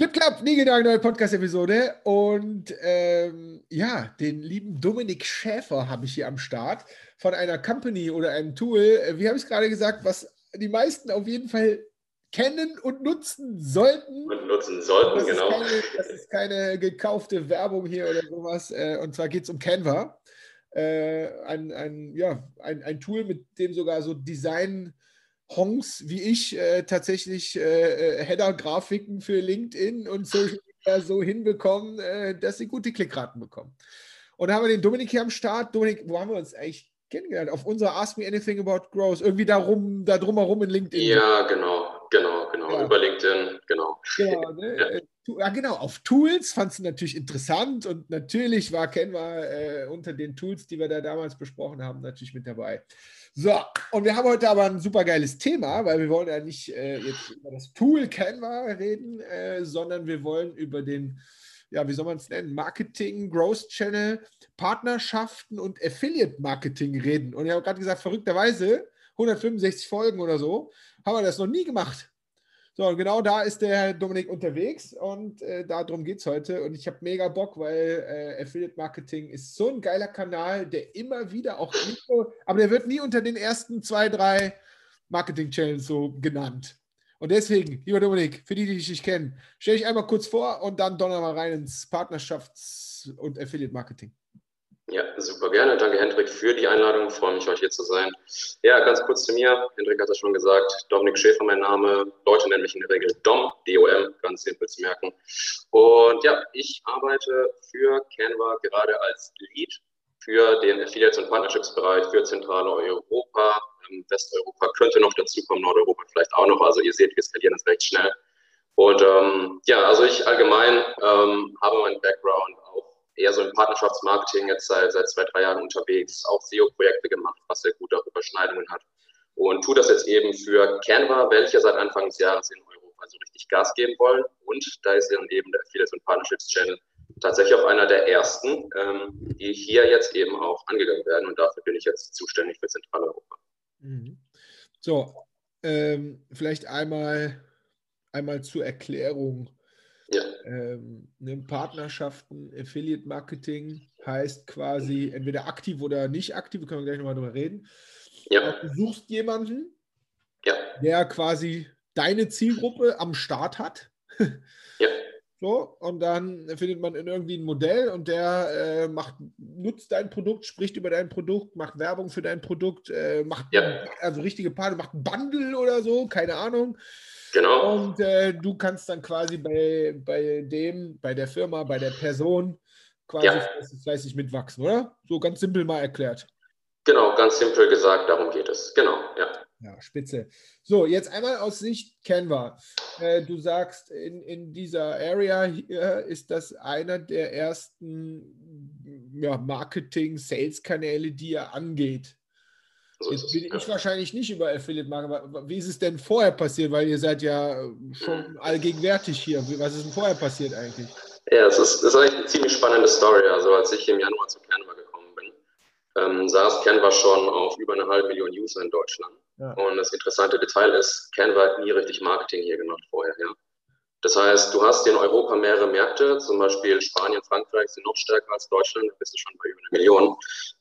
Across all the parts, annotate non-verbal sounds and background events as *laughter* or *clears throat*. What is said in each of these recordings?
Flip Club, nie gedacht, neue Podcast-Episode. Und ähm, ja, den lieben Dominik Schäfer habe ich hier am Start von einer Company oder einem Tool. Äh, wie habe ich es gerade gesagt, was die meisten auf jeden Fall kennen und nutzen sollten. Und nutzen sollten, das genau. Ist keine, das ist keine gekaufte Werbung hier oder sowas. Äh, und zwar geht es um Canva. Äh, ein, ein, ja, ein, ein Tool, mit dem sogar so Design- Hongs wie ich äh, tatsächlich äh, äh, Header-Grafiken für LinkedIn und Social Media so hinbekommen, äh, dass sie gute Klickraten bekommen. Und da haben wir den Dominik hier am Start. Dominik, wo haben wir uns eigentlich kennengelernt? Auf unserer Ask Me Anything About Growth. Irgendwie darum, da drumherum in LinkedIn. Ja, genau, genau, genau. Ja. Über LinkedIn, genau. Genau, ne? ja. Äh, ja, genau, auf Tools fand du natürlich interessant und natürlich war Canva äh, unter den Tools, die wir da damals besprochen haben, natürlich mit dabei. So, und wir haben heute aber ein super geiles Thema, weil wir wollen ja nicht äh, jetzt über das Tool Canva reden, äh, sondern wir wollen über den, ja, wie soll man es nennen, Marketing, Growth Channel, Partnerschaften und Affiliate Marketing reden. Und ich habe gerade gesagt, verrückterweise, 165 Folgen oder so, haben wir das noch nie gemacht. So, genau da ist der Dominik unterwegs und äh, darum geht es heute. Und ich habe mega Bock, weil äh, Affiliate Marketing ist so ein geiler Kanal, der immer wieder auch so, aber der wird nie unter den ersten zwei, drei Marketing-Channels so genannt. Und deswegen, lieber Dominik, für die, die dich nicht kennen, stelle ich einmal kurz vor und dann donner mal rein ins Partnerschafts- und Affiliate Marketing. Ja, super gerne. Danke, Hendrik, für die Einladung. Ich freue mich, heute hier zu sein. Ja, ganz kurz zu mir. Hendrik hat es schon gesagt. Dominik Schäfer, mein Name. Leute nennen mich in der Regel Dom, D-O-M, ganz simpel zu merken. Und ja, ich arbeite für Canva gerade als Lead für den Affiliates- und Partnerships-Bereich für zentrale Europa. Ähm, Westeuropa könnte noch dazukommen, Nordeuropa vielleicht auch noch. Also ihr seht, wir skalieren das recht schnell. Und ähm, ja, also ich allgemein ähm, habe meinen Background eher so im Partnerschaftsmarketing jetzt seit, seit zwei, drei Jahren unterwegs, auch SEO-Projekte gemacht, was sehr gut auch Überschneidungen hat. Und tue das jetzt eben für Canva, welche seit Anfang des Jahres in Europa so richtig Gas geben wollen. Und da ist dann eben der Affiliates und Partnerships Channel tatsächlich auch einer der ersten, ähm, die hier jetzt eben auch angegangen werden. Und dafür bin ich jetzt zuständig für Zentraleuropa. Mhm. So, ähm, vielleicht einmal, einmal zur Erklärung ja. Ähm, ne, Partnerschaften, Affiliate Marketing heißt quasi entweder aktiv oder nicht aktiv, können wir gleich nochmal drüber reden. Ja. Du suchst jemanden, ja. der quasi deine Zielgruppe am Start hat. Ja. *laughs* So, und dann findet man irgendwie ein Modell und der äh, macht, nutzt dein Produkt, spricht über dein Produkt, macht Werbung für dein Produkt, äh, macht ja. also richtige Partner, macht ein Bundle oder so, keine Ahnung. Genau. Und äh, du kannst dann quasi bei, bei dem, bei der Firma, bei der Person quasi ja. fleißig mitwachsen, oder? So ganz simpel mal erklärt. Genau, ganz simpel gesagt, darum geht es. Genau, ja. Ja, spitze. So, jetzt einmal aus Sicht Canva. Äh, du sagst, in, in dieser Area hier ist das einer der ersten ja, Marketing-Sales-Kanäle, die er angeht. So Jetzt bin ich wahrscheinlich nicht über Marketing, aber wie ist es denn vorher passiert? Weil ihr seid ja schon allgegenwärtig hier. Was ist denn vorher passiert eigentlich? Ja, es ist, ist eigentlich eine ziemlich spannende Story. Also als ich im Januar zu Canva gekommen bin, ähm, saß Canva schon auf über eine halbe Million User in Deutschland. Ja. Und das interessante Detail ist, Canva hat nie richtig Marketing hier gemacht vorher. Ja. Das heißt, du hast in Europa mehrere Märkte, zum Beispiel Spanien, Frankreich sind noch stärker als Deutschland, da bist du schon bei über einer Million.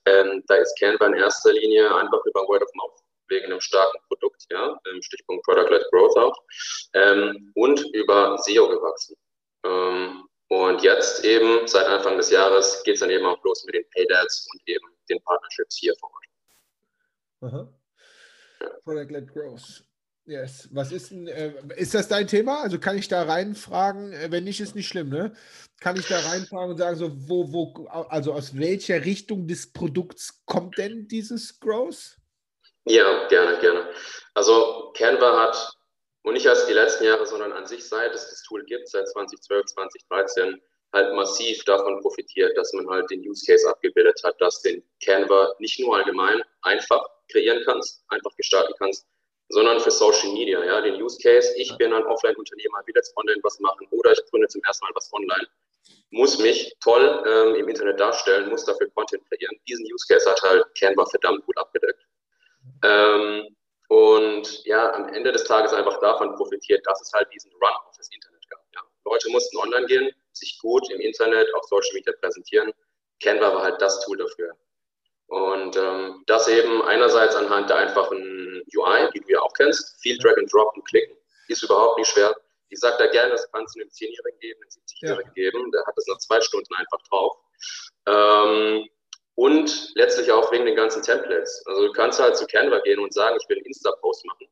Ähm, da ist Canva in erster Linie einfach über Word of Mouth wegen einem starken Produkt, ja, Stichpunkt Product-led Growth auch, ähm, und über SEO gewachsen. Ähm, und jetzt eben, seit Anfang des Jahres, geht es dann eben auch los mit den Paid Ads und eben den Partnerships hier vor Ort. Aha. Product-led Growth. Yes. Was ist denn, äh, ist das dein Thema? Also kann ich da reinfragen, äh, wenn nicht, ist nicht schlimm, ne? Kann ich da reinfragen und sagen, so, wo, wo, also aus welcher Richtung des Produkts kommt denn dieses Growth? Ja, gerne, gerne. Also Canva hat, und nicht erst die letzten Jahre, sondern an sich, seit es das Tool gibt, seit 2012, 2013, halt massiv davon profitiert, dass man halt den Use Case abgebildet hat, dass den Canva nicht nur allgemein einfach kreieren kannst, einfach gestalten kannst, sondern für Social Media, ja, den Use Case. Ich bin ein Offline-Unternehmer, will jetzt online was machen oder ich gründe zum ersten Mal was online, muss mich toll ähm, im Internet darstellen, muss dafür Content kreieren. Diesen Use Case hat halt Canva verdammt gut abgedeckt. Ähm, und ja, am Ende des Tages einfach davon profitiert, dass es halt diesen Run auf das Internet gab. Ja. Leute mussten online gehen, sich gut im Internet, auf Social Media präsentieren. Canva war halt das Tool dafür. Und ähm, das eben einerseits anhand der einfachen UI, die du ja auch kennst, viel Drag and Drop und Klicken, ist überhaupt nicht schwer. Ich sage da gerne, das kannst du einem 10-Jährigen geben, einem 70-Jährigen ja. geben, der hat das nach zwei Stunden einfach drauf. Ähm, und letztlich auch wegen den ganzen Templates. Also du kannst halt zu Canva gehen und sagen, ich will einen Insta-Post machen.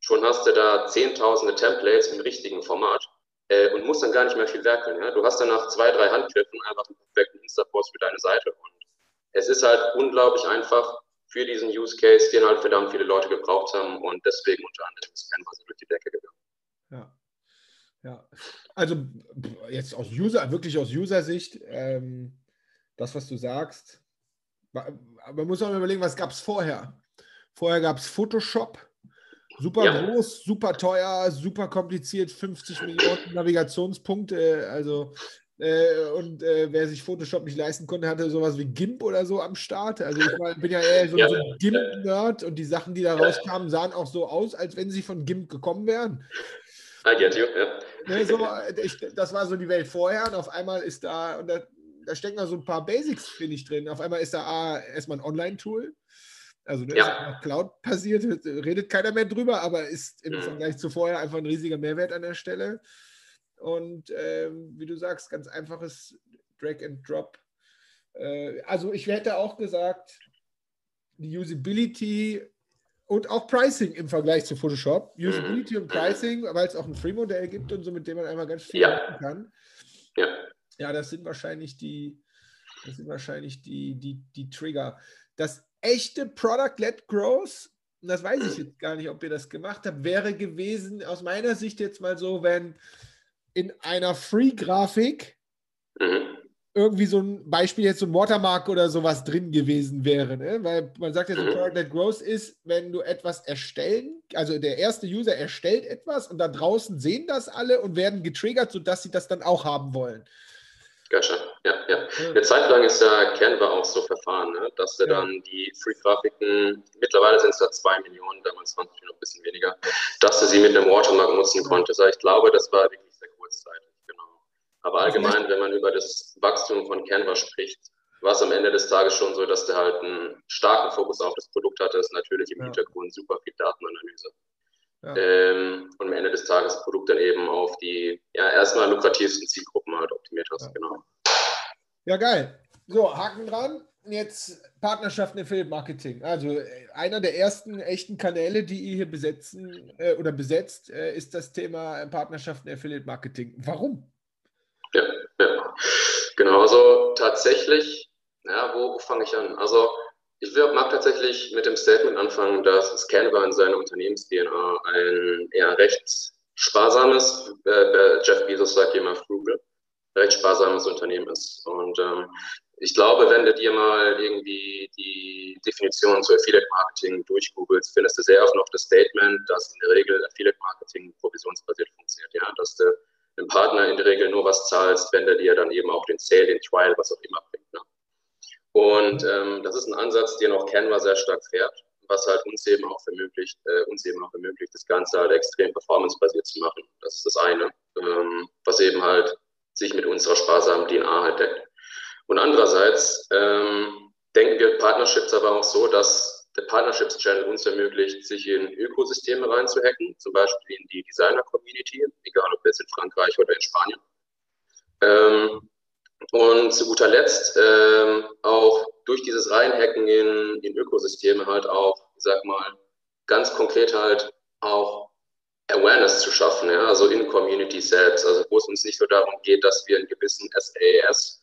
Schon hast du da zehntausende Templates im richtigen Format äh, und musst dann gar nicht mehr viel werkeln. Ja? Du hast dann nach zwei, drei Handgriffen einfach einen perfekten Insta-Post für deine Seite. Und es ist halt unglaublich einfach für diesen Use Case, den halt verdammt viele Leute gebraucht haben und deswegen unter anderem ist Canva so durch die Decke gegangen. Ja. Ja, also jetzt aus User, wirklich aus User-Sicht, ähm, das, was du sagst, man muss auch mal überlegen, was gab es vorher? Vorher gab es Photoshop, super ja. groß, super teuer, super kompliziert, 50 Millionen Navigationspunkte, also äh, und äh, wer sich Photoshop nicht leisten konnte, hatte sowas wie GIMP oder so am Start. Also ich war, bin ja eher so, ja. so ein GIMP-Nerd und die Sachen, die da rauskamen, sahen auch so aus, als wenn sie von GIMP gekommen wären. I get you, ja. Ne, so, ich, das war so die Welt vorher und auf einmal ist da, und da, da stecken da so ein paar Basics, finde ich, drin. Auf einmal ist da A, erstmal ein Online-Tool. Also ne, ja. Cloud passiert, redet keiner mehr drüber, aber ist im mhm. Vergleich zu vorher einfach ein riesiger Mehrwert an der Stelle. Und ähm, wie du sagst, ganz einfaches Drag and Drop. Äh, also ich hätte auch gesagt, die Usability und auch Pricing im Vergleich zu Photoshop. Mhm. Usability und Pricing, weil es auch ein Free-Modell gibt und so, mit dem man einmal ganz viel ja. machen kann. Ja. Ja, das sind wahrscheinlich die, das sind wahrscheinlich die, die, die Trigger. Das echte Product-led Growth, und das weiß ich jetzt gar nicht, ob ihr das gemacht habt, wäre gewesen, aus meiner Sicht jetzt mal so, wenn in einer Free-Grafik mhm. irgendwie so ein Beispiel jetzt so ein Watermark oder sowas drin gewesen wäre. Ne? Weil man sagt ja so, mhm. Product-led Growth ist, wenn du etwas erstellen, also der erste User erstellt etwas und da draußen sehen das alle und werden getriggert, sodass sie das dann auch haben wollen. Gotcha. Ja, ja. Eine Zeit lang ist ja Canva auch so verfahren, ne? dass er ja. dann die Free-Grafiken, mittlerweile sind es da zwei Millionen, damals waren es noch ein bisschen weniger, dass er sie mit einem Watermark nutzen konnte. Also ich glaube, das war wirklich kurzzeitig, genau. Aber allgemein, wenn man über das Wachstum von Canva spricht, war es am Ende des Tages schon so, dass der halt einen starken Fokus auf das Produkt hatte, ist natürlich im ja. Hintergrund super viel Datenanalyse. Ähm, und am Ende des Tages das Produkt dann eben auf die ja, erstmal lukrativsten Zielgruppen halt optimiert hast. Ja. Genau. Ja, geil. So, Haken dran. Jetzt Partnerschaften Affiliate Marketing. Also äh, einer der ersten echten Kanäle, die ihr hier besetzen äh, oder besetzt, äh, ist das Thema Partnerschaften Affiliate Marketing. Warum? Ja, ja. genau. Also tatsächlich, ja, wo, wo fange ich an? Also ich mag tatsächlich mit dem Statement anfangen, dass Canva in seiner Unternehmens-DNA ein eher recht sparsames, äh, äh, Jeff Bezos sagt immer frugal, recht sparsames Unternehmen ist. Und ähm, ich glaube, wenn du dir mal irgendwie die Definition zu Affiliate Marketing durchgoogelst, findest du sehr oft noch das Statement, dass in der Regel Affiliate Marketing provisionsbasiert funktioniert. Ja, dass du dem Partner in der Regel nur was zahlst, wenn der dir dann eben auch den Sale, den Trial, was auch immer bringt. Ne? Und ähm, das ist ein Ansatz, den auch Canva sehr stark fährt, was halt uns eben auch ermöglicht, äh, uns eben auch ermöglicht, das Ganze halt extrem performancebasiert zu machen. Das ist das eine, ähm, was eben halt sich mit unserer sparsamen DNA halt deckt. Und andererseits ähm, denken wir Partnerships aber auch so, dass der Partnerships Channel uns ermöglicht, sich in Ökosysteme reinzuhacken, zum Beispiel in die Designer-Community, egal ob jetzt in Frankreich oder in Spanien. Ähm, und zu guter Letzt ähm, auch durch dieses Reinhacken in, in Ökosysteme halt auch, ich sag mal, ganz konkret halt auch Awareness zu schaffen, ja, also in Community selbst, also wo es uns nicht nur darum geht, dass wir in gewissen SaaS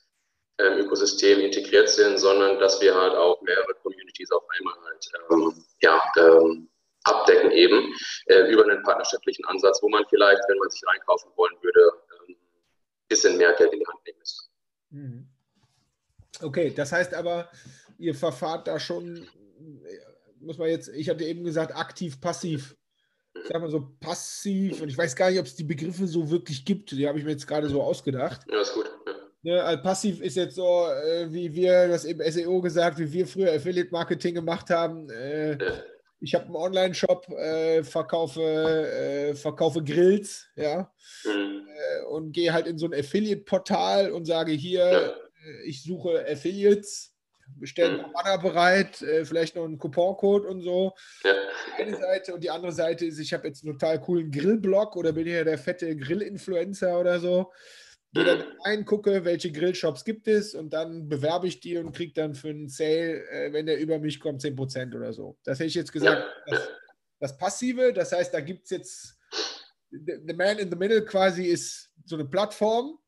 ähm, Ökosystem integriert sind, sondern dass wir halt auch mehrere Communities auf einmal halt ähm, ja, ähm, abdecken eben äh, über einen partnerschaftlichen Ansatz, wo man vielleicht, wenn man sich reinkaufen wollen würde, ein ähm, bisschen mehr Geld in die Hand nehmen müsste. Mhm. Okay, das heißt aber, ihr verfahrt da schon, muss man jetzt, ich hatte eben gesagt, aktiv, passiv. Ich sag mal so passiv, und ich weiß gar nicht, ob es die Begriffe so wirklich gibt, die habe ich mir jetzt gerade so ausgedacht. Ja, ist gut. Ja. Ne, also passiv ist jetzt so, äh, wie wir das im SEO gesagt, wie wir früher Affiliate Marketing gemacht haben. Äh, ich habe einen Online-Shop, äh, verkaufe, äh, verkaufe Grills, ja, mhm. und gehe halt in so ein Affiliate-Portal und sage hier, ja. Äh, ich suche Affiliates, bestelle mhm. Banner bereit, vielleicht noch einen Couponcode und so. Ja. Eine Seite und die andere Seite ist, ich habe jetzt einen total coolen Grillblog oder bin hier der fette Grill-Influencer oder so gehe dann rein, gucke, welche Grillshops gibt es und dann bewerbe ich die und kriege dann für einen Sale, äh, wenn der über mich kommt, 10% oder so. Das hätte ich jetzt gesagt, das, das Passive, das heißt, da gibt es jetzt, the man in the middle quasi ist so eine Plattform.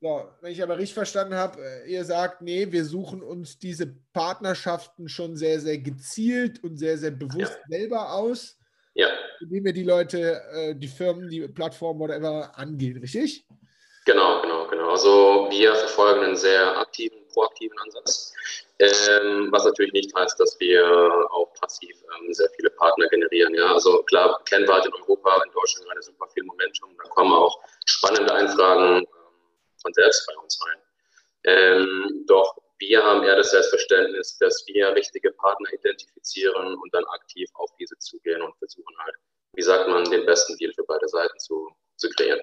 So, wenn ich aber richtig verstanden habe, äh, ihr sagt, nee, wir suchen uns diese Partnerschaften schon sehr, sehr gezielt und sehr, sehr bewusst ja. selber aus. Ja. Indem wir die Leute, äh, die Firmen, die Plattformen, whatever angehen, richtig? Genau. Also wir verfolgen einen sehr aktiven, proaktiven Ansatz, ähm, was natürlich nicht heißt, dass wir auch passiv ähm, sehr viele Partner generieren. Ja, also klar, wir halt in Europa, in Deutschland gerade super viel Momentum. Da kommen auch spannende Einfragen ähm, von selbst bei uns rein. Ähm, doch wir haben eher das Selbstverständnis, dass wir richtige Partner identifizieren und dann aktiv auf diese zugehen und versuchen halt, wie sagt man, den besten Deal für beide Seiten zu, zu kreieren.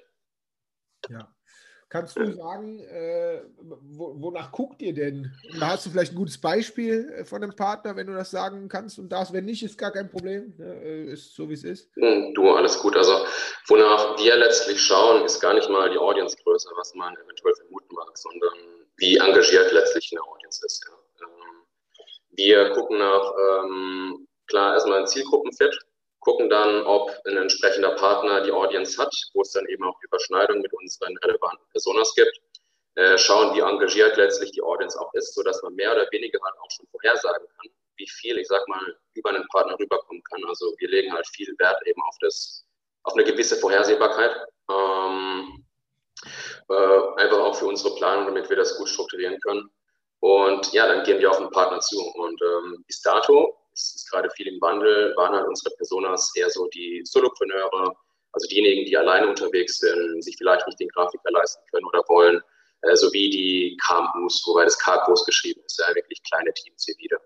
Ja, Kannst du sagen, äh, wonach guckt ihr denn? Da hast du vielleicht ein gutes Beispiel äh, von einem Partner, wenn du das sagen kannst und das, wenn nicht, ist gar kein Problem. Ne? Äh, ist so, wie es ist. Hm, du, alles gut. Also, wonach wir letztlich schauen, ist gar nicht mal die Audience-Größe, was man eventuell vermuten mag, sondern wie engagiert letztlich eine Audience ist. Ja. Ähm, wir gucken nach, ähm, klar, erstmal ein Zielgruppenfit gucken dann, ob ein entsprechender Partner die Audience hat, wo es dann eben auch Überschneidungen mit unseren relevanten Personas gibt. Äh, schauen, wie engagiert letztlich die Audience auch ist, sodass man mehr oder weniger halt auch schon vorhersagen kann, wie viel, ich sag mal, über einen Partner rüberkommen kann. Also wir legen halt viel Wert eben auf das, auf eine gewisse Vorhersehbarkeit. Ähm, äh, einfach auch für unsere Planung, damit wir das gut strukturieren können. Und ja, dann gehen wir auf den Partner zu. Und ähm, bis dato es ist gerade viel im Wandel, waren halt unsere Personas eher so die Solopreneure, also diejenigen, die alleine unterwegs sind, sich vielleicht nicht den Grafiker leisten können oder wollen, äh, sowie die KMUs, wobei das K groß geschrieben ist, ja, wirklich kleine Teams hier wieder.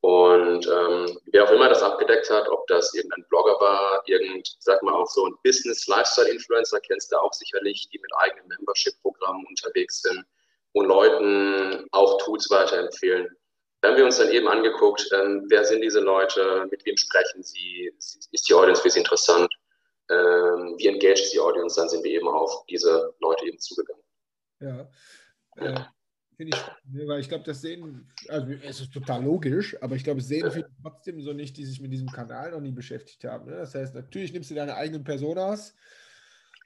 Und ähm, wer auch immer das abgedeckt hat, ob das irgendein Blogger war, irgend, sag mal auch so ein Business-Lifestyle-Influencer, kennst du auch sicherlich, die mit eigenen Membership-Programmen unterwegs sind und Leuten auch Tools weiterempfehlen. Da haben wir uns dann eben angeguckt, ähm, wer sind diese Leute, mit wem sprechen sie, ist die Audience für sie interessant, ähm, wie engaged ist die Audience, dann sind wir eben auf diese Leute eben zugegangen. Ja, äh, finde ich, weil ich glaube, das sehen, also es ist total logisch, aber ich glaube, es sehen viele trotzdem so nicht, die sich mit diesem Kanal noch nie beschäftigt haben. Ne? Das heißt, natürlich nimmst du deine eigenen Personas,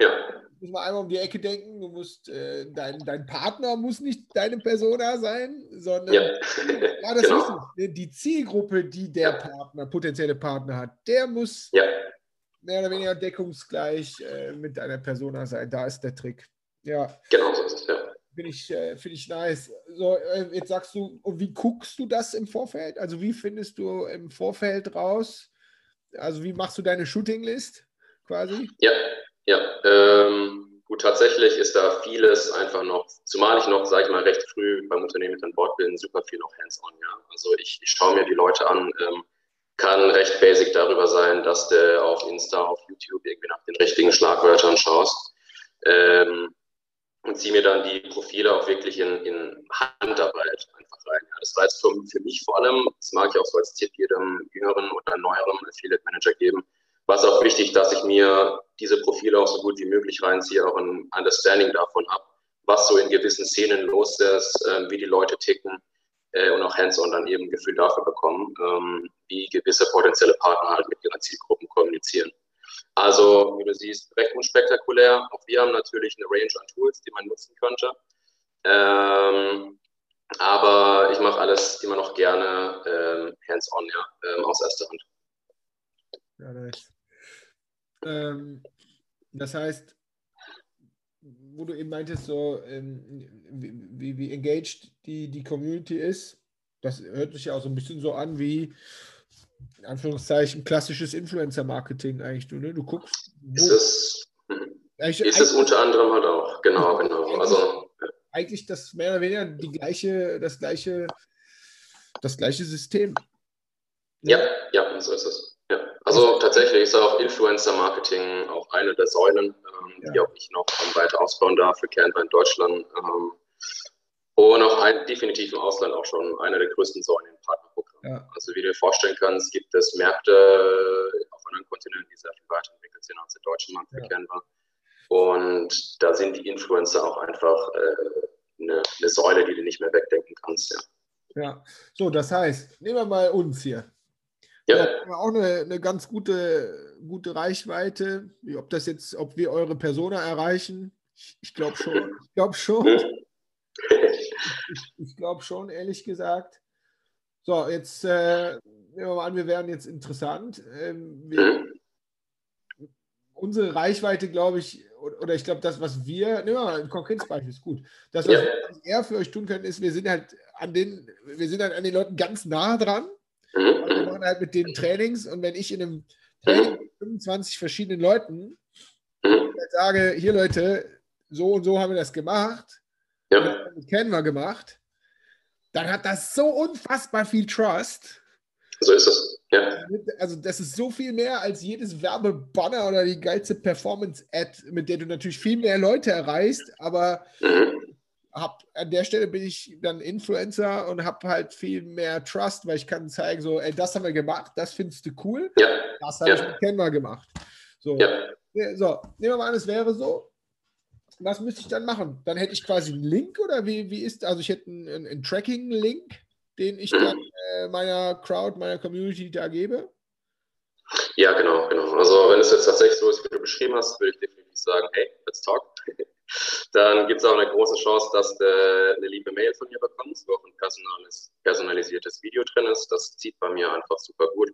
ja. Muss man einmal um die Ecke denken, du musst, äh, dein, dein Partner muss nicht deine Persona sein, sondern ja. ja *laughs* das genau. ist ne, die Zielgruppe, die der ja. Partner, potenzielle Partner hat, der muss ja. mehr oder weniger deckungsgleich äh, mit deiner Persona sein. Da ist der Trick. Ja. Genau so ist es, ja. Finde ich, äh, find ich nice. So, äh, jetzt sagst du, und wie guckst du das im Vorfeld? Also wie findest du im Vorfeld raus? Also wie machst du deine Shooting-List quasi? Ja, ja, ähm, gut, tatsächlich ist da vieles einfach noch, zumal ich noch, sage ich mal, recht früh beim Unternehmen mit an Bord bin, super viel noch hands-on, ja. Also ich, ich schaue mir die Leute an, ähm, kann recht basic darüber sein, dass du auf Insta, auf YouTube irgendwie nach den richtigen Schlagwörtern schaust. Ähm, und ziehe mir dann die Profile auch wirklich in, in Handarbeit einfach rein. Ja, das war jetzt für, für mich vor allem, das mag ich auch so als Tipp jedem jüngeren oder neueren Affiliate Manager geben, was auch wichtig, dass ich mir diese Profile auch so gut wie möglich reinziehe, auch ein Understanding davon habe, was so in gewissen Szenen los ist, äh, wie die Leute ticken äh, und auch hands-on dann eben ein Gefühl dafür bekommen, ähm, wie gewisse potenzielle Partner halt mit ihren Zielgruppen kommunizieren. Also, wie du siehst, recht unspektakulär. Auch wir haben natürlich eine Range an Tools, die man nutzen könnte. Ähm, aber ich mache alles immer noch gerne ähm, hands-on, ja, ähm, aus erster Hand. Ja, nice. Ähm, das heißt, wo du eben meintest, so ähm, wie, wie engaged die, die Community ist, das hört sich ja auch so ein bisschen so an wie, in Anführungszeichen, klassisches Influencer-Marketing eigentlich. Du, ne? du guckst. Ist es, ist es unter anderem halt auch, genau, genau. Eigentlich, also, eigentlich das mehr oder weniger die gleiche, das gleiche, das gleiche System. Ja, ja, so ist es. Ja. Also tatsächlich ist auch Influencer-Marketing auch eine der Säulen, ähm, ja. die auch ich noch weiter ausbauen darf für Canva in Deutschland. Ähm, und auch ein, definitiv im Ausland auch schon einer der größten Säulen im Partnerprogramm. Ja. Also wie du dir vorstellen kannst, gibt es Märkte auf anderen Kontinenten, die sehr viel weiterentwickelt sind als der deutsche Markt für ja. Canva. Und da sind die Influencer auch einfach äh, eine, eine, Säule, die du nicht mehr wegdenken kannst. Ja. ja, so, das heißt, nehmen wir mal uns hier. Ja. ja auch eine, eine ganz gute, gute Reichweite. Ob das jetzt, ob wir eure Persona erreichen, ich, ich glaube schon. Ich glaube schon. *laughs* ich, ich glaube schon, ehrlich gesagt. So, jetzt äh, nehmen wir mal an, wir wären jetzt interessant. Ähm, wir, unsere Reichweite, glaube ich, oder ich glaube, das, was wir, nehmen wir mal ein konkretes Beispiel, ist gut. Das, was ja. wir eher für euch tun können, ist, wir sind halt an den, wir sind halt an den Leuten ganz nah dran. Mhm. Wir machen halt mit den Trainings und wenn ich in einem Training mit 25 verschiedenen Leuten mhm. sage, hier Leute, so und so haben wir das gemacht, ja. mit Canva gemacht, dann hat das so unfassbar viel Trust. So ist es. Ja. Also das ist so viel mehr als jedes Werbebanner oder die geilste Performance-Ad, mit der du natürlich viel mehr Leute erreichst, aber mhm. Hab, an der Stelle bin ich dann Influencer und habe halt viel mehr Trust, weil ich kann zeigen, so, ey, das haben wir gemacht, das findest du cool, ja. das habe ja. ich Canva gemacht. So. Ja. so, nehmen wir mal an, es wäre so, was müsste ich dann machen? Dann hätte ich quasi einen Link oder wie, wie ist, also ich hätte einen, einen Tracking-Link, den ich dann äh, meiner Crowd, meiner Community da gebe? Ja, genau, genau. Also wenn es jetzt tatsächlich so ist, wie du beschrieben hast, würde ich definitiv sagen, hey, let's talk. *laughs* Dann gibt es auch eine große Chance, dass du eine liebe Mail von mir bekommst, wo auch ein personalisiertes Video drin ist. Das zieht bei mir einfach super gut.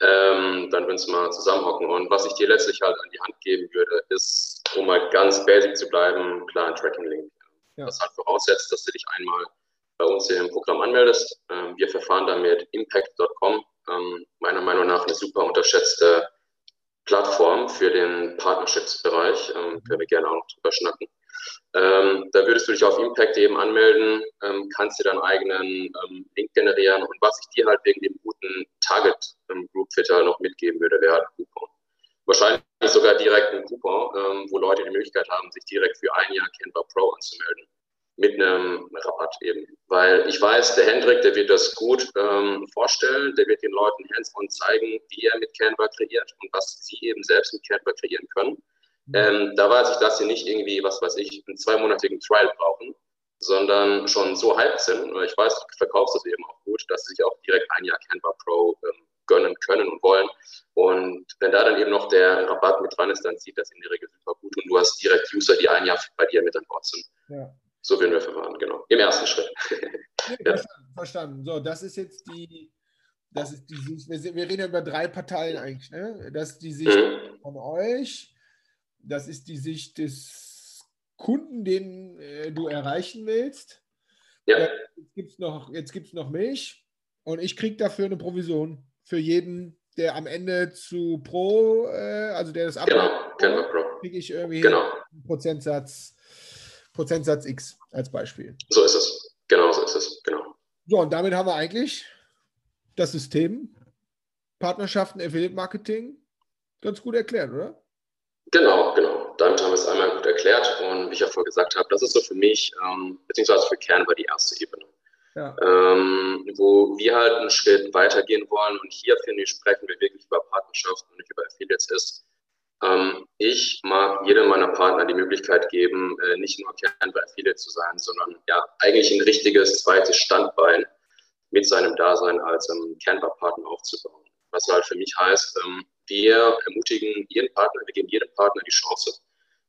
Ähm, dann würden wir mal zusammenhocken. Und was ich dir letztlich halt an die Hand geben würde, ist, um mal ganz basic zu bleiben, klar ein Tracking-Link. Ja. Das halt voraussetzt, dass du dich einmal bei uns hier im Programm anmeldest. Ähm, wir verfahren damit impact.com. Ähm, meiner Meinung nach eine super unterschätzte Plattform für den Partnerships-Bereich. Ähm, können wir gerne auch noch drüber schnacken. Ähm, da würdest du dich auf Impact eben anmelden, ähm, kannst dir deinen eigenen ähm, Link generieren und was ich dir halt wegen dem guten Target Group Fitter noch mitgeben würde, wäre halt ein Coupon. Wahrscheinlich sogar direkt ein Coupon, ähm, wo Leute die Möglichkeit haben, sich direkt für ein Jahr Canva Pro anzumelden mit einem Rabatt eben. Weil ich weiß, der Hendrik, der wird das gut ähm, vorstellen, der wird den Leuten hands-on zeigen, wie er mit Canva kreiert und was sie eben selbst mit Canva kreieren können. Ähm, da weiß ich, dass sie nicht irgendwie, was weiß ich, einen zweimonatigen Trial brauchen, sondern schon so hyped sind. Und ich weiß, du verkaufst das eben auch gut, dass sie sich auch direkt ein Jahr Canva Pro ähm, gönnen können und wollen. Und wenn da dann eben noch der Rabatt mit dran ist, dann sieht das in der Regel super gut und du hast direkt User, die ein Jahr bei dir mit an Bord sind. Ja. So werden wir verfahren, genau. Im ersten Schritt. *laughs* ja. verstanden, verstanden. So, das ist jetzt die, das ist die Sicht, wir, wir reden ja über drei Parteien eigentlich, ne? Das ist die Sicht mhm. von euch, das ist die Sicht des Kunden, den äh, du erreichen willst. Ja. Äh, jetzt gibt es noch, noch mich und ich kriege dafür eine Provision für jeden, der am Ende zu Pro, äh, also der das abmacht, genau, genau, kriege ich irgendwie genau. einen Prozentsatz Prozentsatz X als Beispiel. So ist es. Genau, so ist es. Genau. So, und damit haben wir eigentlich das System Partnerschaften, Affiliate Marketing ganz gut erklärt, oder? Genau, genau. Damit haben wir es einmal gut erklärt. Und wie ich ja vorher gesagt habe, das ist so für mich, ähm, beziehungsweise für Kern war die erste Ebene. Ja. Ähm, wo wir halt einen Schritt weitergehen wollen. Und hier, finde ich, sprechen wir wirklich über Partnerschaften und nicht über Affiliates ist, ähm, ich mag jedem meiner Partner die Möglichkeit geben, äh, nicht nur Canva Affiliate zu sein, sondern ja, eigentlich ein richtiges zweites Standbein mit seinem Dasein als ähm, Canva-Partner aufzubauen. Was halt für mich heißt, ähm, wir ermutigen jeden Partner, wir geben jedem Partner die Chance,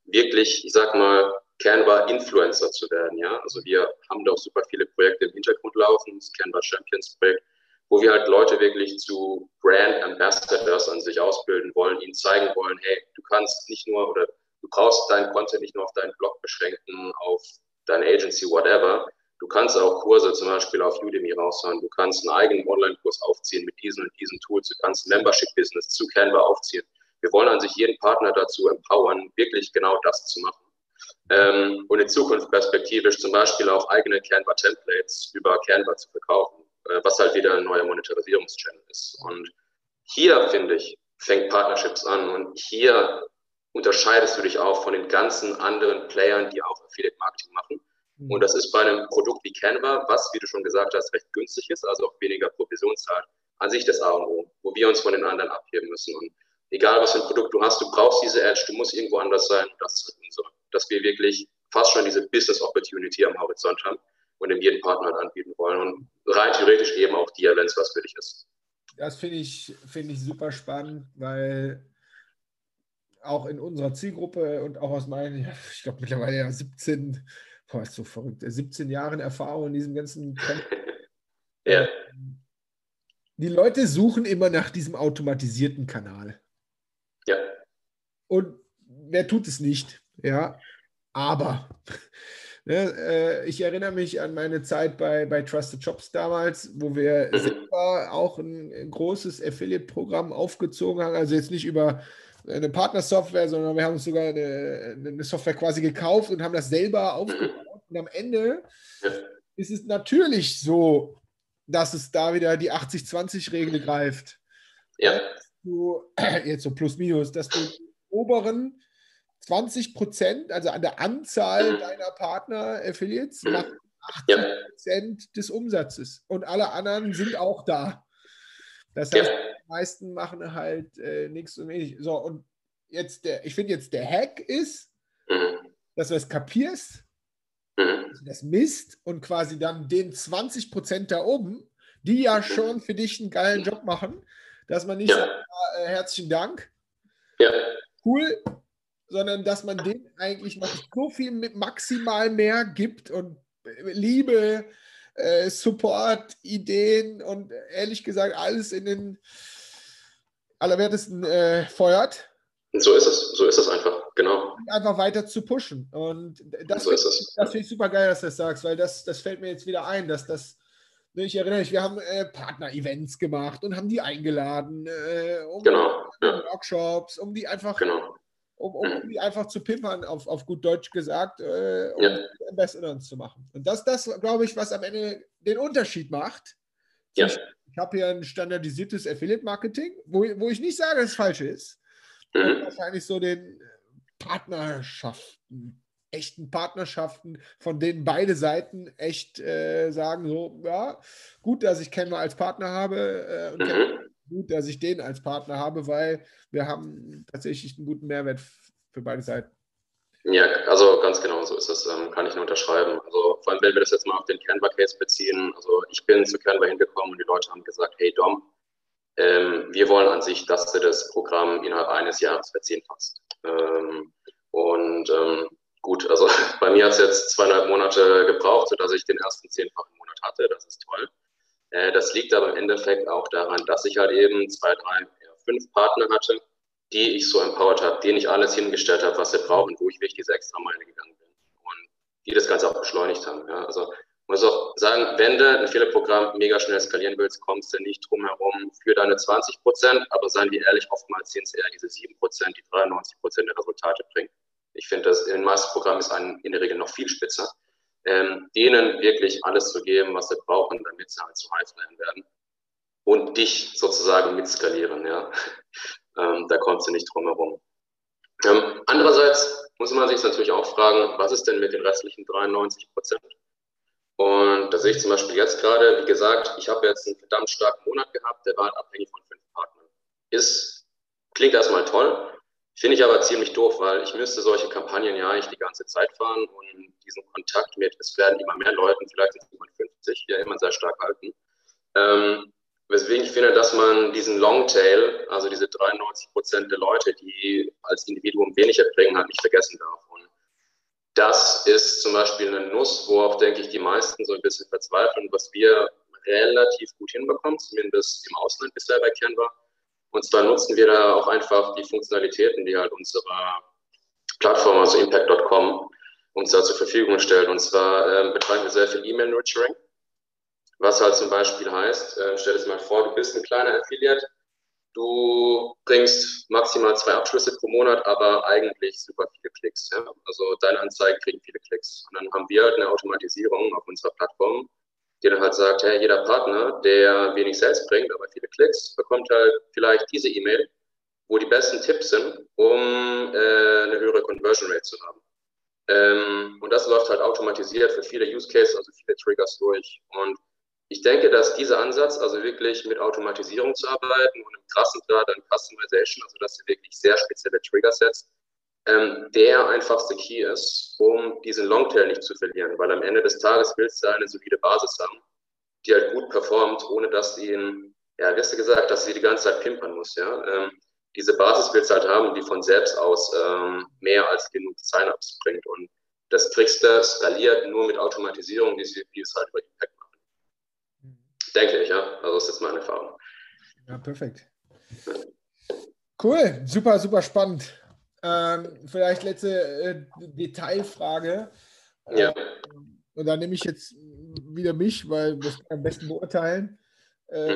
wirklich, ich sag mal, Canva-Influencer zu werden. Ja? Also wir haben da auch super viele Projekte im Hintergrund laufen, das Canva Champions Projekt, wo wir halt Leute wirklich zu Brand Ambassadors an sich ausbilden wollen, ihnen zeigen wollen, hey, du kannst nicht nur oder du brauchst deinen Content nicht nur auf deinen Blog beschränken, auf deine Agency, whatever. Du kannst auch Kurse zum Beispiel auf Udemy raushauen. Du kannst einen eigenen Online-Kurs aufziehen mit diesen und diesen Tools. Du kannst ein Membership-Business zu Canva aufziehen. Wir wollen an sich jeden Partner dazu empowern, wirklich genau das zu machen. Ähm, und in Zukunft perspektivisch zum Beispiel auch eigene Canva-Templates über Canva zu verkaufen äh, was halt wieder ein neuer Monetarisierungschannel ist. Und hier, finde ich, fängt Partnerships an und hier unterscheidest du dich auch von den ganzen anderen Playern, die auch Affiliate Marketing machen. Und das ist bei einem Produkt wie Canva, was, wie du schon gesagt hast, recht günstig ist, also auch weniger Provision zahlt, an sich das A und O, wo wir uns von den anderen abheben müssen. Und egal was für ein Produkt du hast, du brauchst diese Edge, du musst irgendwo anders sein. Das ist unser, dass wir wirklich fast schon diese Business Opportunity am Horizont haben und in jedem Partner anbieten wollen und rein theoretisch eben auch dir, wenn es was für dich ist. Das finde ich, find ich super spannend, weil auch in unserer Zielgruppe und auch aus meinen, ich glaube mittlerweile ja 17, boah, ist so verrückt, 17 Jahren Erfahrung in diesem ganzen *laughs* ja. Die Leute suchen immer nach diesem automatisierten Kanal. Ja. Und wer tut es nicht? Ja, aber *laughs* ne, äh, ich erinnere mich an meine Zeit bei, bei Trusted Shops damals, wo wir mhm. selber auch ein, ein großes Affiliate-Programm aufgezogen haben. Also jetzt nicht über eine Partnersoftware, sondern wir haben uns sogar eine, eine, Software quasi gekauft und haben das selber aufgebaut. Und am Ende ist es natürlich so, dass es da wieder die 80-20-Regel greift. Ja. Du, *clears throat* jetzt so plus minus, dass du oberen 20 Prozent, also an der Anzahl deiner Partner-Affiliates, mhm. machen 80 Prozent ja. des Umsatzes. Und alle anderen sind auch da. Das heißt, ja. die meisten machen halt äh, nichts und wenig. So, und jetzt der, ich finde jetzt der Hack ist, mhm. dass du es kapierst, mhm. dass du das misst und quasi dann den 20 Prozent da oben, die ja schon für dich einen geilen Job machen, dass man nicht ja. sagt, äh, herzlichen Dank, ja. cool, sondern dass man denen eigentlich noch so viel maximal mehr gibt und Liebe, äh, Support, Ideen und ehrlich gesagt alles in den allerwertesten äh, feuert. So ist es, so ist es einfach, genau. Einfach weiter zu pushen. Und das, so das finde ich super geil, dass du das sagst, weil das, das fällt mir jetzt wieder ein, dass das, ne, ich erinnere mich, wir haben äh, Partner-Events gemacht und haben die eingeladen, äh, um genau, ja. Workshops, um die einfach genau um, um, um die einfach zu pimpern, auf, auf gut Deutsch gesagt, äh, um ja. Ambassadors zu machen. Und das, das glaube ich, was am Ende den Unterschied macht. Ja. Ich habe hier ein standardisiertes Affiliate-Marketing, wo, wo ich nicht sage, dass es falsch ist. Mhm. Wahrscheinlich so den Partnerschaften, echten Partnerschaften, von denen beide Seiten echt äh, sagen, so, ja, gut, dass ich Canva als Partner habe äh, und mhm gut, dass ich den als Partner habe, weil wir haben tatsächlich einen guten Mehrwert für beide Seiten. Ja, also ganz genau so ist es, ähm, kann ich nur unterschreiben. Also vor allem, wenn wir das jetzt mal auf den Canva-Case beziehen, also ich bin zu Canva hingekommen und die Leute haben gesagt, hey Dom, ähm, wir wollen an sich, dass du das Programm innerhalb eines Jahres verzehnfachst. Ähm, und ähm, gut, also *laughs* bei mir hat es jetzt zweieinhalb Monate gebraucht, sodass ich den ersten zehnfachen Monat hatte, das ist toll. Äh, das liegt aber im Endeffekt auch daran, dass ich halt eben zwei, drei, fünf Partner hatte, die ich so empowered habe, denen ich alles hingestellt habe, was sie brauchen, wo ich wirklich diese extra Meile gegangen bin und die das Ganze auch beschleunigt haben. Ja. Also muss auch sagen, wenn du ein Fehlerprogramm mega schnell skalieren willst, kommst du nicht drum herum für deine 20 Prozent, aber seien wir ehrlich, oftmals sind es eher diese 7 Prozent, die 93 Prozent der Resultate bringen. Ich finde, das in Programmen ist ein, in der Regel noch viel spitzer ähm, denen wirklich alles zu geben, was sie brauchen, damit sie halt zu Highflyern werden und dich sozusagen mitskalieren. Ja? *laughs* Ähm, da kommt sie nicht drum herum. Ähm, andererseits muss man sich natürlich auch fragen, was ist denn mit den restlichen 93 Prozent? Und da sehe ich zum Beispiel jetzt gerade, wie gesagt, ich habe jetzt einen verdammt starken Monat gehabt, der war halt abhängig von fünf Partnern. Ist, klingt erstmal toll, Finde ich aber ziemlich doof, weil ich müsste solche Kampagnen ja eigentlich die ganze Zeit fahren und diesen Kontakt mit, es werden immer mehr Leute, vielleicht sind es 50, ja immer sehr stark halten. Ähm, weswegen ich finde, dass man diesen Longtail, also diese 93 Prozent der Leute, die als Individuum wenig erbringen, halt nicht vergessen darf. Und das ist zum Beispiel eine Nuss, wo auch, denke ich, die meisten so ein bisschen verzweifeln, was wir relativ gut hinbekommen, zumindest im Ausland bisher bei Canva und zwar nutzen wir da auch einfach die Funktionalitäten, die halt unsere Plattform, also impact.com, uns da zur Verfügung stellt. Und zwar äh, betreiben wir sehr viel E-Mail-Nurturing, was halt zum Beispiel heißt, äh, stell dir mal vor, du bist ein kleiner Affiliate, du bringst maximal zwei Abschlüsse pro Monat, aber eigentlich super viele Klicks. Ja? Also deine Anzeigen kriegen viele Klicks. Und dann haben wir halt eine Automatisierung auf unserer Plattform, die dann halt sagt, hey, jeder Partner, der wenig Sales bringt, aber viele Klicks, bekommt halt vielleicht diese E-Mail, wo die besten Tipps sind, um äh, eine höhere Conversion Rate zu haben. Ähm, und das läuft halt automatisiert für viele Use Cases, also viele Triggers durch. Und ich denke, dass dieser Ansatz, also wirklich mit Automatisierung zu arbeiten und im krassen Grad an Customization, also dass du wirklich sehr spezielle Trigger setzt, ähm, der einfachste Key ist, um diesen Longtail nicht zu verlieren, weil am Ende des Tages willst du eine solide Basis haben, die halt gut performt, ohne dass sie ihn, ja, wirst du gesagt, dass sie die ganze Zeit pimpern muss, ja. Ähm, diese Basis willst du halt haben, die von selbst aus ähm, mehr als genug Sign-ups bringt und das kriegst du skaliert nur mit Automatisierung, die, die es halt über Impact machen. Mhm. Denke ich, ja. Also das ist jetzt meine Erfahrung. Ja, perfekt. Cool, super, super spannend. Ähm, vielleicht letzte äh, Detailfrage. Ja. Ähm, und da nehme ich jetzt wieder mich, weil wir es am besten beurteilen. Äh,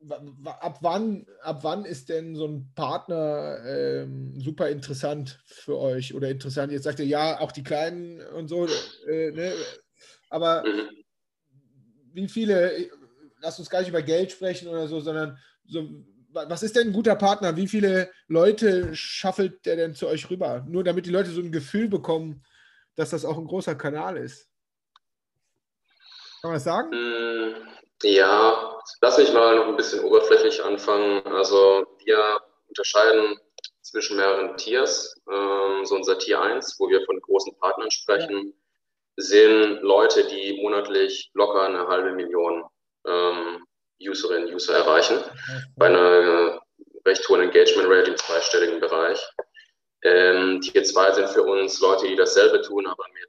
mhm. ab, wann, ab wann ist denn so ein Partner ähm, super interessant für euch oder interessant? Jetzt sagt ihr ja, auch die Kleinen und so, äh, ne? aber mhm. wie viele, lass uns gar nicht über Geld sprechen oder so, sondern so was ist denn ein guter Partner? Wie viele Leute schaffelt der denn zu euch rüber? Nur damit die Leute so ein Gefühl bekommen, dass das auch ein großer Kanal ist. Kann man das sagen? Hm, ja, lass mich mal noch ein bisschen oberflächlich anfangen. Also wir unterscheiden zwischen mehreren Tiers. Ähm, so unser Tier 1, wo wir von großen Partnern sprechen, ja. sind Leute, die monatlich locker eine halbe Million ähm, Userinnen, User erreichen. Bei einer recht hohen Engagement Rate im zweistelligen Bereich. Ähm, Tier 2 sind für uns Leute, die dasselbe tun, aber mit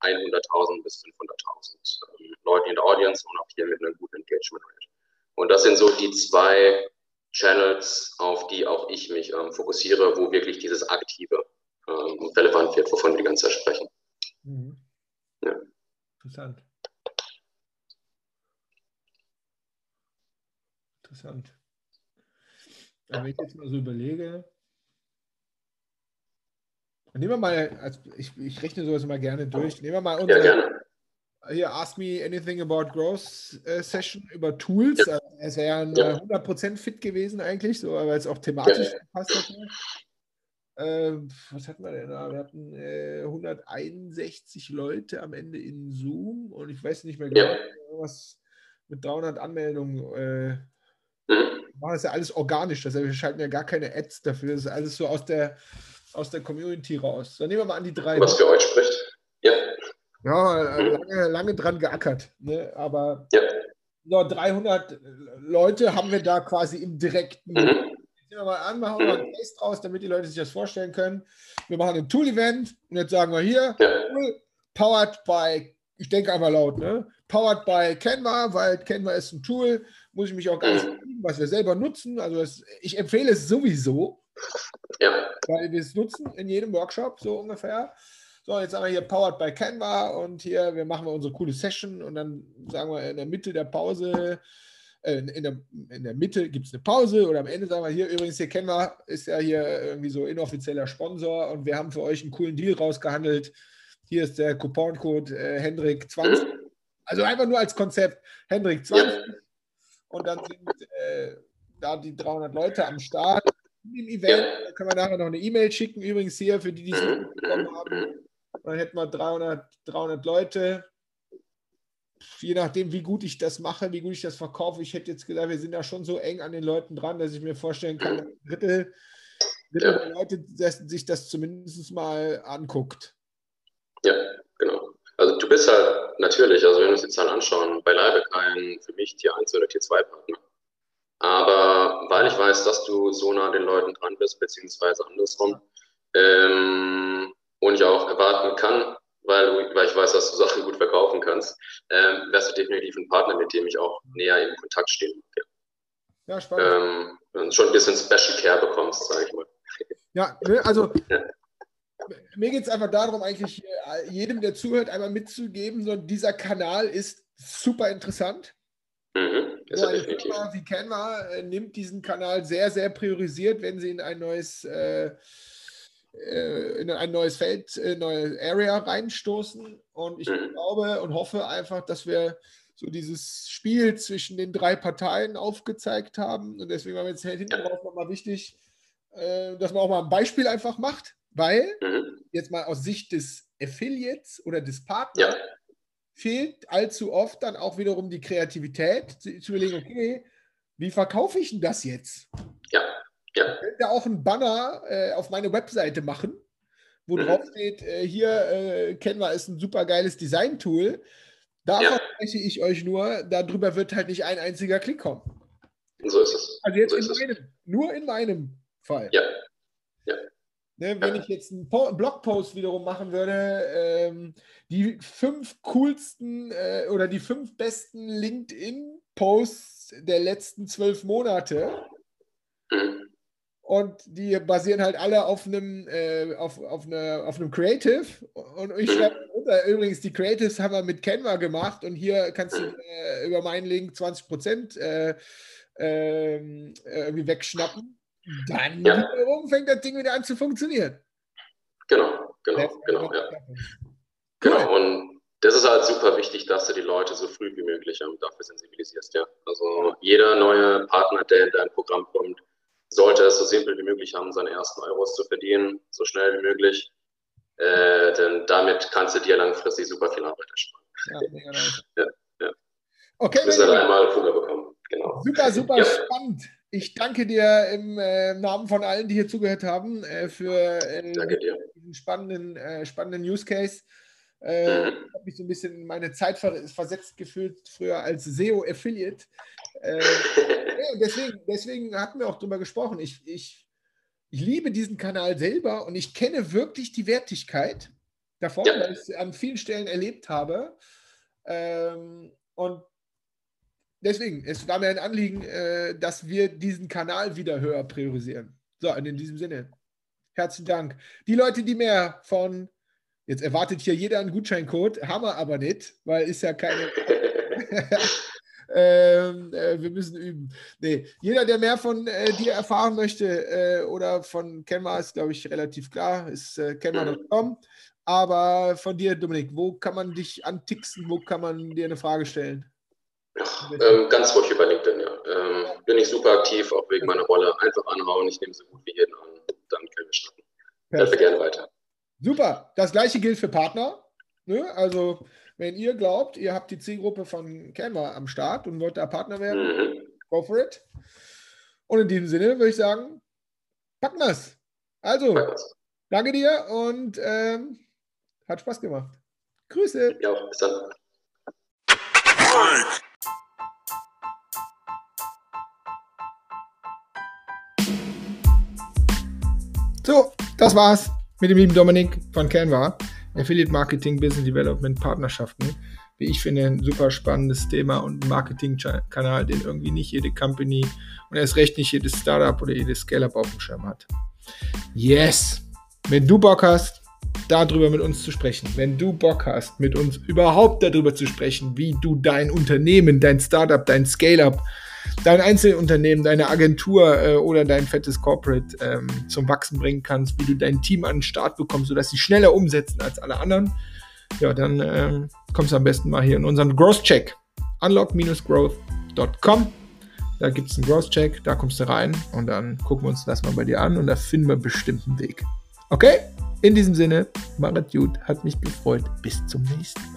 100.000 bis 500.000 ähm, Leuten in der Audience und auch hier mit einer guten Engagement Rate. Und das sind so die zwei Channels, auf die auch ich mich ähm, fokussiere, wo wirklich dieses Aktive ähm, relevant wird, wovon wir die ganze Zeit sprechen. Mhm. Ja. Interessant. Interessant. wenn ich jetzt mal so überlege, nehmen wir mal, also ich, ich rechne sowas immer gerne durch, nehmen wir mal unsere, ja, hier Ask Me Anything About Growth äh, Session über Tools. Ja. Also, es wäre ja 100% fit gewesen eigentlich, so, weil es auch thematisch ja. gepasst hätte. Äh, was hatten wir denn da? Wir hatten äh, 161 Leute am Ende in Zoom und ich weiß nicht mehr genau, was mit 300 Anmeldungen äh, machen das ja alles organisch. Das heißt, wir schalten ja gar keine Ads dafür. Das ist alles so aus der, aus der Community raus. Dann nehmen wir mal an die drei. Was für euch spricht. Ja. Ja, lange, lange dran geackert. Ne? Aber ja. so 300 Leute haben wir da quasi im direkten. Mhm. Nehmen wir mal an, machen wir mal einen Case draus, damit die Leute sich das vorstellen können. Wir machen ein Tool-Event und jetzt sagen wir hier, ja. powered by, ich denke einmal laut, ne? Powered by Canva, weil Canva ist ein Tool, muss ich mich auch gar nicht mhm. Was wir selber nutzen. Also das, ich empfehle es sowieso, ja. weil wir es nutzen in jedem Workshop so ungefähr. So, jetzt sagen wir hier Powered by Canva und hier, wir machen wir unsere coole Session und dann sagen wir in der Mitte der Pause, äh, in, der, in der Mitte gibt es eine Pause oder am Ende sagen wir hier übrigens, hier Canva ist ja hier irgendwie so inoffizieller Sponsor und wir haben für euch einen coolen Deal rausgehandelt. Hier ist der Couponcode äh, Hendrik20. Mhm. Also einfach nur als Konzept Hendrik20. Ja und dann sind äh, da die 300 Leute am Start im Event. Da können wir nachher noch eine E-Mail schicken. Übrigens hier, für die, die es nicht mitbekommen haben, dann hätten wir 300, 300 Leute. Je nachdem, wie gut ich das mache, wie gut ich das verkaufe. Ich hätte jetzt gesagt, wir sind da schon so eng an den Leuten dran, dass ich mir vorstellen kann, ein Drittel, Drittel der Leute dass sich das zumindest mal anguckt. Du bist halt natürlich, also wenn wir uns die Zahlen anschauen, beileibe kein für mich Tier 1 oder Tier 2 Partner. Aber weil ich weiß, dass du so nah den Leuten dran bist, beziehungsweise andersrum, ähm, und ich auch erwarten kann, weil, weil ich weiß, dass du Sachen gut verkaufen kannst, ähm, wärst du definitiv ein Partner, mit dem ich auch näher in Kontakt stehen mag. Ja, spannend. Ähm, und schon ein bisschen Special Care bekommst, sage ich mal. Ja, ne, also mir geht es einfach darum, eigentlich äh, jedem, der zuhört, einmal mitzugeben, so dieser Kanal ist super interessant. Mhm, so eine Firma wie Canva äh, nimmt diesen Kanal sehr, sehr priorisiert, wenn sie in ein neues, äh, äh, in ein neues Feld, äh, neue Area reinstoßen. Und ich mhm. glaube und hoffe einfach, dass wir so dieses Spiel zwischen den drei Parteien aufgezeigt haben. Und deswegen war mir jetzt hinten raus nochmal wichtig, äh, dass man auch mal ein Beispiel einfach macht, weil mhm. jetzt mal aus Sicht des Affiliates oder des Partners ja. fehlt allzu oft dann auch wiederum die Kreativität, zu, zu überlegen, okay, wie verkaufe ich denn das jetzt? Ja. ja. Ich könnte auch einen Banner äh, auf meine Webseite machen, wo mhm. drauf steht, äh, hier äh, Canva ist ein super geiles Design-Tool. Da ja. verspreche ich euch nur, darüber wird halt nicht ein einziger Klick kommen. So ist es. Also jetzt so in meinem, nur in meinem Fall. Ja. ja. Ne, wenn ich jetzt einen Blogpost wiederum machen würde, ähm, die fünf coolsten äh, oder die fünf besten LinkedIn-Posts der letzten zwölf Monate. Mhm. Und die basieren halt alle auf einem, äh, auf, auf, eine, auf einem Creative. Und ich mhm. schreibe unter, übrigens, die Creatives haben wir mit Canva gemacht und hier kannst du äh, über meinen Link 20% äh, ähm, irgendwie wegschnappen. Dann ja. wiederum fängt das Ding wieder an zu funktionieren. Genau, genau, genau, ja. Genau, und das ist halt super wichtig, dass du die Leute so früh wie möglich dafür sensibilisierst, ja. Also jeder neue Partner, der in dein Programm kommt, sollte es so simpel wie möglich haben, seine ersten Euros zu verdienen, so schnell wie möglich. Äh, denn damit kannst du dir langfristig super viel Arbeit ersparen. Ja, mega ja, ja. Okay, du dann einmal Fuga bekommen. Genau. Super, super ja. spannend. Ich danke dir im äh, Namen von allen, die hier zugehört haben, äh, für äh, diesen spannenden, äh, spannenden Use Case. Äh, mhm. Ich habe mich so ein bisschen in meine Zeit versetzt gefühlt, früher als SEO-Affiliate. *laughs* Deswegen, deswegen hatten wir auch drüber gesprochen. Ich, ich, ich liebe diesen Kanal selber und ich kenne wirklich die Wertigkeit davon, ja. weil ich es an vielen Stellen erlebt habe. Ähm, und deswegen, es war mir ein Anliegen, äh, dass wir diesen Kanal wieder höher priorisieren. So, und in diesem Sinne, herzlichen Dank. Die Leute, die mehr von, jetzt erwartet hier jeder einen Gutscheincode, haben wir aber nicht, weil ist ja keine. *laughs* Ähm, äh, wir müssen üben. Nee, jeder, der mehr von äh, dir erfahren möchte äh, oder von Canva, ist, glaube ich, relativ klar, ist äh, canva.com. Aber von dir, Dominik, wo kann man dich antixen? Wo kann man dir eine Frage stellen? Ähm, ganz ruhig über LinkedIn, ja. Ähm, bin ich super aktiv, auch wegen meiner Rolle. Einfach anhauen, ich nehme so gut wie jeden an. Dann können wir starten. Helfe gerne weiter. Super. Das gleiche gilt für Partner. Ne? Also wenn ihr glaubt, ihr habt die Zielgruppe von Canva am Start und wollt da Partner werden, mhm. go for it. Und in diesem Sinne würde ich sagen, packen wir es. Also, danke dir und ähm, hat Spaß gemacht. Grüße. Ja, bis dann. So, das war's mit dem lieben Dominik von Canva. Affiliate Marketing, Business Development, Partnerschaften. Wie ich finde, ein super spannendes Thema und ein Marketingkanal, den irgendwie nicht jede Company und erst recht nicht jedes Startup oder jedes Scale-Up auf dem Schirm hat. Yes! Wenn du Bock hast, darüber mit uns zu sprechen, wenn du Bock hast, mit uns überhaupt darüber zu sprechen, wie du dein Unternehmen, dein Startup, dein Scale-Up, dein Einzelunternehmen, deine Agentur äh, oder dein fettes Corporate ähm, zum Wachsen bringen kannst, wie du dein Team an den Start bekommst, sodass sie schneller umsetzen als alle anderen, ja, dann ähm, kommst du am besten mal hier in unseren Growth Check. Unlock-growth.com. Da gibt es einen Growth Check, da kommst du rein und dann gucken wir uns das mal bei dir an und da finden wir bestimmt einen Weg. Okay? In diesem Sinne, Marit Jud hat mich gefreut. Bis zum nächsten Mal.